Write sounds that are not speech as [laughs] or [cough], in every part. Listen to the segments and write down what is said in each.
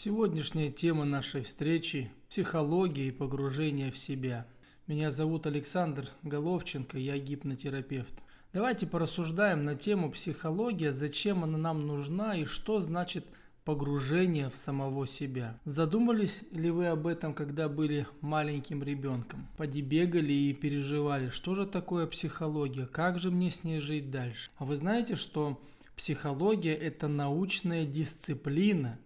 Сегодняшняя тема нашей встречи – психология и погружение в себя. Меня зовут Александр Головченко, я гипнотерапевт. Давайте порассуждаем на тему психология, зачем она нам нужна и что значит погружение в самого себя. Задумались ли вы об этом, когда были маленьким ребенком? Подибегали и переживали, что же такое психология, как же мне с ней жить дальше? А вы знаете, что психология – это научная дисциплина,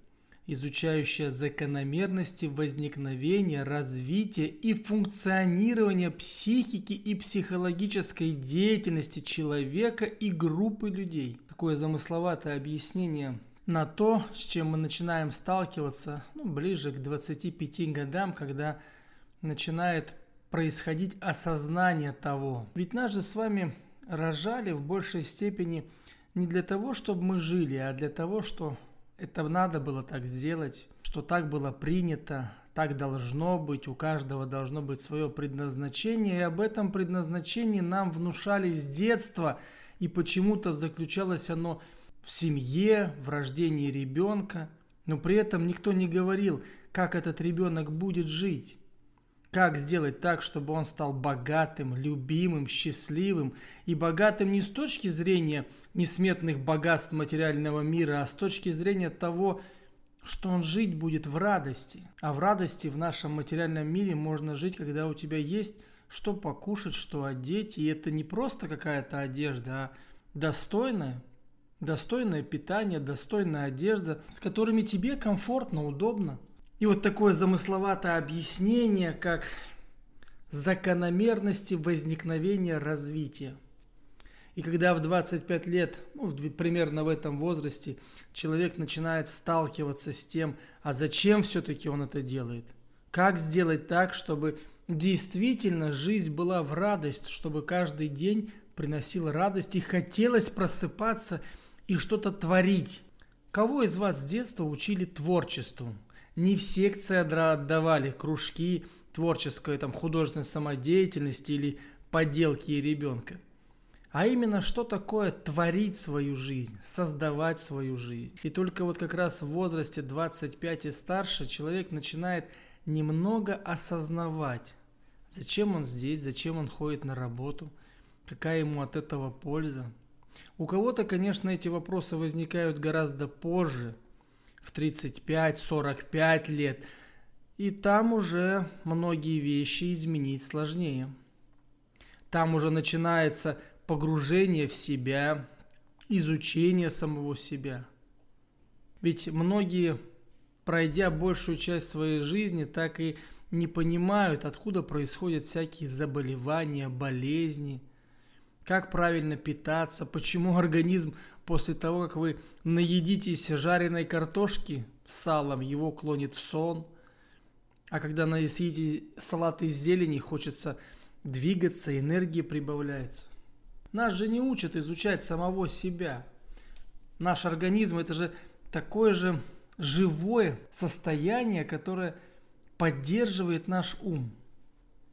изучающая закономерности возникновения, развития и функционирования психики и психологической деятельности человека и группы людей. Такое замысловатое объяснение – на то, с чем мы начинаем сталкиваться ну, ближе к 25 годам, когда начинает происходить осознание того. Ведь нас же с вами рожали в большей степени не для того, чтобы мы жили, а для того, что это надо было так сделать, что так было принято, так должно быть, у каждого должно быть свое предназначение, и об этом предназначении нам внушали с детства, и почему-то заключалось оно в семье, в рождении ребенка, но при этом никто не говорил, как этот ребенок будет жить. Как сделать так, чтобы он стал богатым, любимым, счастливым и богатым не с точки зрения несметных богатств материального мира, а с точки зрения того, что он жить будет в радости. А в радости в нашем материальном мире можно жить, когда у тебя есть что покушать, что одеть. И это не просто какая-то одежда, а достойная, достойное питание, достойная одежда, с которыми тебе комфортно, удобно. И вот такое замысловатое объяснение, как закономерности возникновения развития. И когда в 25 лет, ну, примерно в этом возрасте, человек начинает сталкиваться с тем, а зачем все-таки он это делает? Как сделать так, чтобы действительно жизнь была в радость, чтобы каждый день приносил радость и хотелось просыпаться – и что-то творить. Кого из вас с детства учили творчеству? Не в секции отдавали кружки творческой, там, художественной самодеятельности или поделки ребенка. А именно, что такое творить свою жизнь, создавать свою жизнь. И только вот как раз в возрасте 25 и старше человек начинает немного осознавать, зачем он здесь, зачем он ходит на работу, какая ему от этого польза, у кого-то, конечно, эти вопросы возникают гораздо позже, в 35-45 лет, и там уже многие вещи изменить сложнее. Там уже начинается погружение в себя, изучение самого себя. Ведь многие, пройдя большую часть своей жизни, так и не понимают, откуда происходят всякие заболевания, болезни – как правильно питаться, почему организм после того, как вы наедитесь жареной картошки с салом, его клонит в сон, а когда съедите салат из зелени, хочется двигаться, энергия прибавляется. Нас же не учат изучать самого себя. Наш организм это же такое же живое состояние, которое поддерживает наш ум.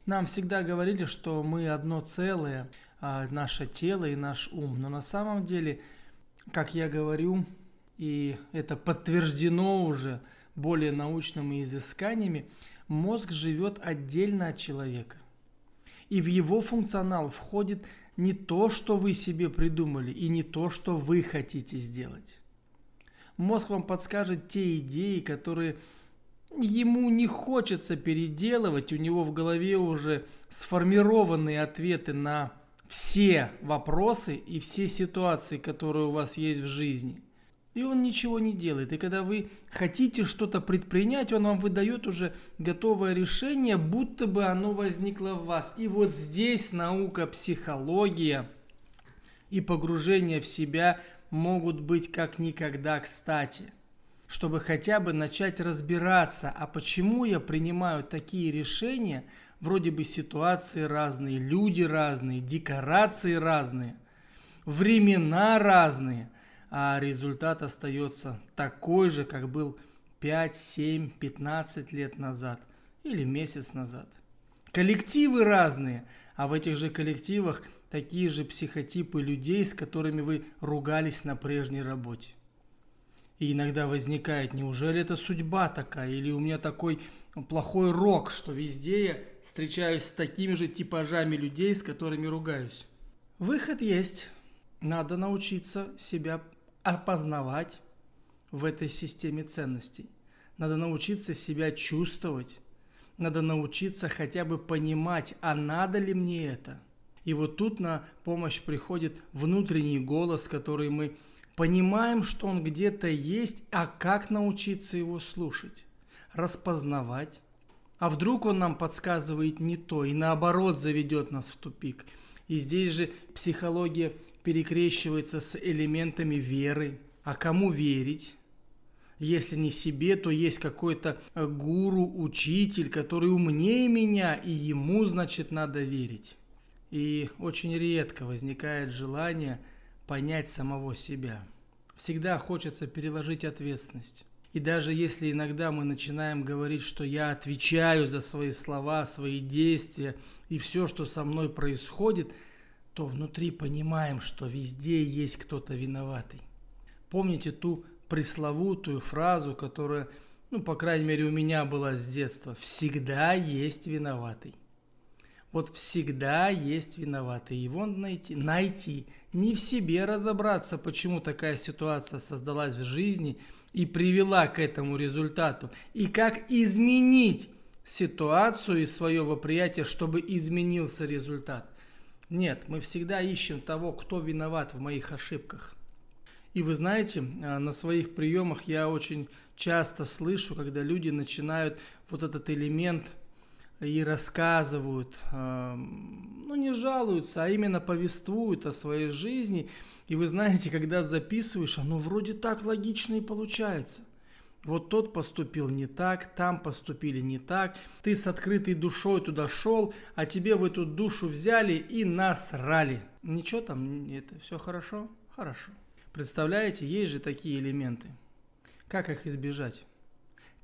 Нам всегда говорили, что мы одно целое, а, наше тело и наш ум. Но на самом деле, как я говорю, и это подтверждено уже более научными изысканиями, мозг живет отдельно от человека. И в его функционал входит не то, что вы себе придумали, и не то, что вы хотите сделать. Мозг вам подскажет те идеи, которые ему не хочется переделывать, у него в голове уже сформированные ответы на все вопросы и все ситуации, которые у вас есть в жизни. И он ничего не делает. И когда вы хотите что-то предпринять, он вам выдает уже готовое решение, будто бы оно возникло в вас. И вот здесь наука, психология и погружение в себя могут быть как никогда кстати – чтобы хотя бы начать разбираться, а почему я принимаю такие решения, вроде бы ситуации разные, люди разные, декорации разные, времена разные, а результат остается такой же, как был 5, 7, 15 лет назад или месяц назад. Коллективы разные, а в этих же коллективах такие же психотипы людей, с которыми вы ругались на прежней работе. И иногда возникает, неужели это судьба такая, или у меня такой плохой рок, что везде я встречаюсь с такими же типажами людей, с которыми ругаюсь. Выход есть. Надо научиться себя опознавать в этой системе ценностей. Надо научиться себя чувствовать. Надо научиться хотя бы понимать, а надо ли мне это. И вот тут на помощь приходит внутренний голос, который мы понимаем, что он где-то есть, а как научиться его слушать, распознавать. А вдруг он нам подсказывает не то и наоборот заведет нас в тупик. И здесь же психология перекрещивается с элементами веры. А кому верить? Если не себе, то есть какой-то э, гуру, учитель, который умнее меня, и ему, значит, надо верить. И очень редко возникает желание понять самого себя. Всегда хочется переложить ответственность. И даже если иногда мы начинаем говорить, что я отвечаю за свои слова, свои действия и все, что со мной происходит – то внутри понимаем, что везде есть кто-то виноватый. Помните ту пресловутую фразу, которая, ну, по крайней мере, у меня была с детства. Всегда есть виноватый. Вот всегда есть виноватый. Его найти, найти, не в себе разобраться, почему такая ситуация создалась в жизни и привела к этому результату. И как изменить ситуацию и свое восприятие, чтобы изменился результат. Нет, мы всегда ищем того, кто виноват в моих ошибках. И вы знаете, а, на своих приемах я очень часто слышу, когда люди начинают вот этот элемент и рассказывают, а, ну не жалуются, а именно повествуют о своей жизни. И вы знаете, когда записываешь, оно вроде так логично и получается вот тот поступил не так, там поступили не так, ты с открытой душой туда шел, а тебе в эту душу взяли и насрали. Ничего там, это все хорошо? Хорошо. Представляете, есть же такие элементы. Как их избежать?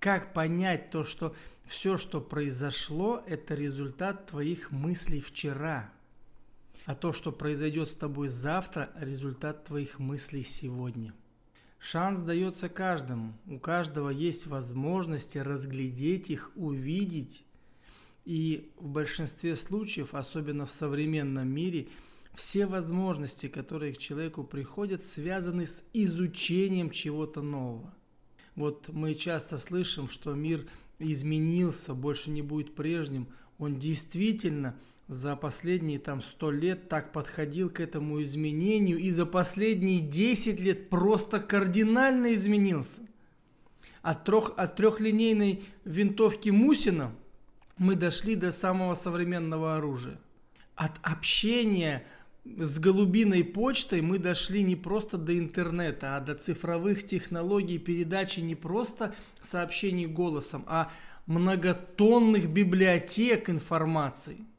Как понять то, что все, что произошло, это результат твоих мыслей вчера, а то, что произойдет с тобой завтра, результат твоих мыслей сегодня – Шанс дается каждому. У каждого есть возможности разглядеть их, увидеть. И в большинстве случаев, особенно в современном мире, все возможности, которые к человеку приходят, связаны с изучением чего-то нового. Вот мы часто слышим, что мир изменился, больше не будет прежним. Он действительно за последние там сто лет так подходил к этому изменению и за последние 10 лет просто кардинально изменился. От, трех, от трехлинейной винтовки Мусина мы дошли до самого современного оружия. От общения с голубиной почтой мы дошли не просто до интернета, а до цифровых технологий передачи не просто сообщений голосом, а многотонных библиотек информации –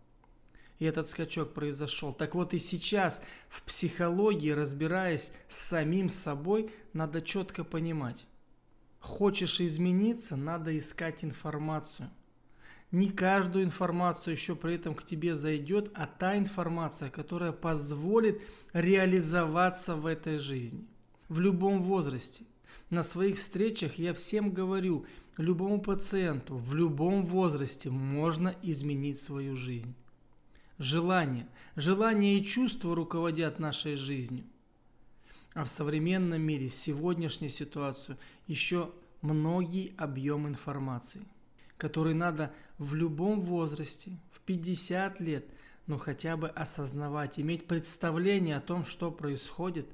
и этот скачок произошел. Так вот и сейчас в психологии, разбираясь с самим собой, надо четко понимать. Хочешь измениться, надо искать информацию. Не каждую информацию еще при этом к тебе зайдет, а та информация, которая позволит реализоваться в этой жизни. В любом возрасте. На своих встречах я всем говорю, любому пациенту в любом возрасте можно изменить свою жизнь желание. Желание и чувства руководят нашей жизнью. А в современном мире, в сегодняшней ситуации, еще многие объем информации, который надо в любом возрасте, в 50 лет, но хотя бы осознавать, иметь представление о том, что происходит,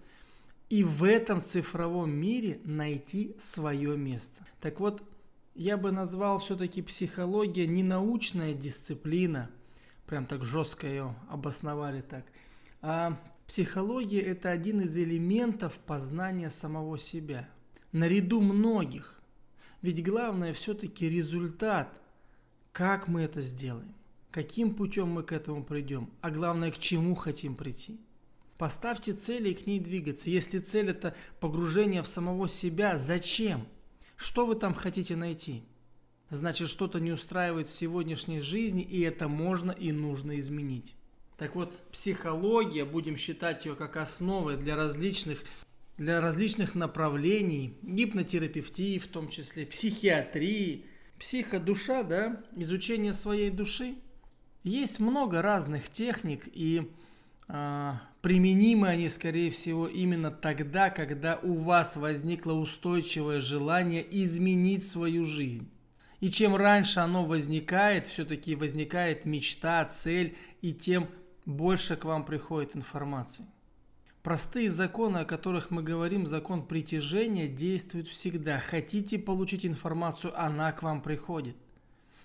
и в этом цифровом мире найти свое место. Так вот, я бы назвал все-таки психология не научная дисциплина – прям так жестко ее обосновали так. А психология – это один из элементов познания самого себя. Наряду многих. Ведь главное все-таки результат. Как мы это сделаем? Каким путем мы к этому придем? А главное, к чему хотим прийти? Поставьте цели и к ней двигаться. Если цель это погружение в самого себя, зачем? Что вы там хотите найти? значит что-то не устраивает в сегодняшней жизни, и это можно и нужно изменить. Так вот, психология, будем считать ее как основой для различных для различных направлений, гипнотерапевтии, в том числе психиатрии, психодуша, да, изучение своей души. Есть много разных техник, и э, применимы они, скорее всего, именно тогда, когда у вас возникло устойчивое желание изменить свою жизнь. И чем раньше оно возникает, все-таки возникает мечта, цель, и тем больше к вам приходит информации. Простые законы, о которых мы говорим, закон притяжения, действуют всегда. Хотите получить информацию, она к вам приходит.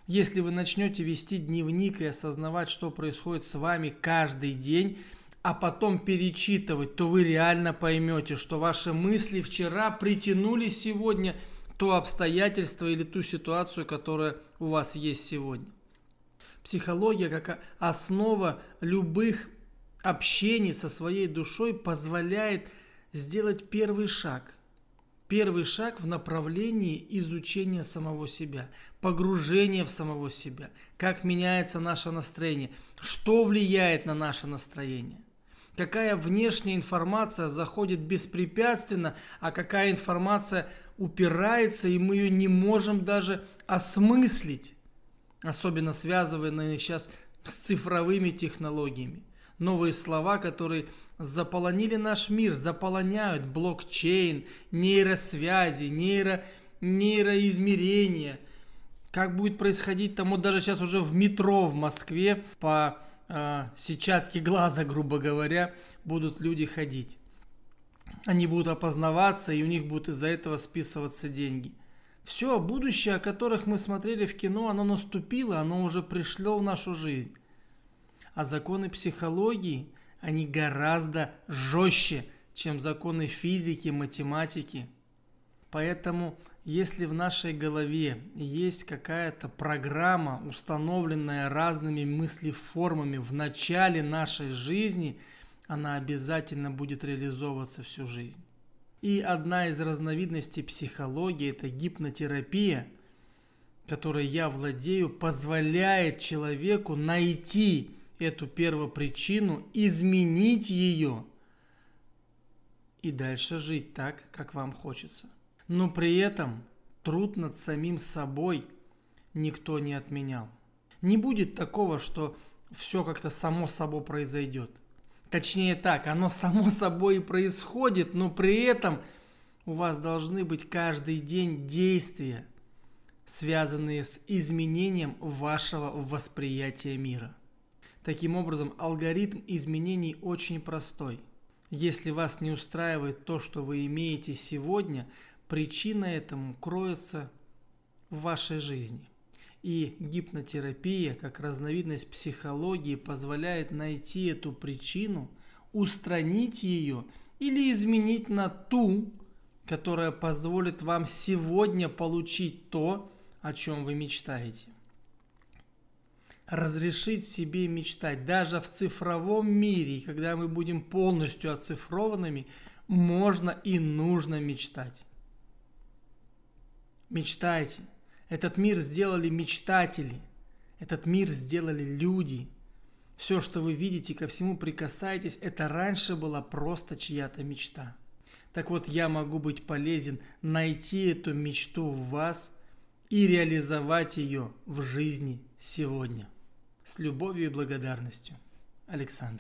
Если вы начнете вести дневник и осознавать, что происходит с вами каждый день, а потом перечитывать, то вы реально поймете, что ваши мысли вчера притянули сегодня то обстоятельство или ту ситуацию, которая у вас есть сегодня. Психология как основа любых общение со своей душой позволяет сделать первый шаг. Первый шаг в направлении изучения самого себя, погружения в самого себя, как меняется наше настроение, что влияет на наше настроение, какая внешняя информация заходит беспрепятственно, а какая информация упирается, и мы ее не можем даже осмыслить, особенно связанные сейчас с цифровыми технологиями новые слова, которые заполонили наш мир, заполоняют блокчейн, нейросвязи, нейро, нейроизмерения. Как будет происходить там, вот даже сейчас уже в метро в Москве по э, сетчатке глаза, грубо говоря, будут люди ходить. Они будут опознаваться, и у них будут из-за этого списываться деньги. Все, будущее, о которых мы смотрели в кино, оно наступило, оно уже пришло в нашу жизнь. А законы психологии, они гораздо жестче, чем законы физики, математики. Поэтому, если в нашей голове есть какая-то программа, установленная разными мыслеформами в начале нашей жизни, она обязательно будет реализовываться всю жизнь. И одна из разновидностей психологии – это гипнотерапия, которой я владею, позволяет человеку найти эту первопричину, изменить ее и дальше жить так, как вам хочется. Но при этом труд над самим собой никто не отменял. Не будет такого, что все как-то само собой произойдет. Точнее так, оно [laughs] само собой и происходит, но при этом у вас должны быть каждый день действия, связанные с изменением вашего восприятия мира. Таким образом, алгоритм изменений очень простой. Если вас не устраивает то, что вы имеете сегодня, причина этому кроется в вашей жизни. И гипнотерапия, как разновидность психологии, позволяет найти эту причину, устранить ее или изменить на ту, которая позволит вам сегодня получить то, о чем вы мечтаете разрешить себе мечтать. Даже в цифровом мире, когда мы будем полностью оцифрованными, можно и нужно мечтать. Мечтайте. Этот мир сделали мечтатели. Этот мир сделали люди. Все, что вы видите, ко всему прикасаетесь, это раньше была просто чья-то мечта. Так вот, я могу быть полезен, найти эту мечту в вас и реализовать ее в жизни сегодня. С любовью и благодарностью. Александр.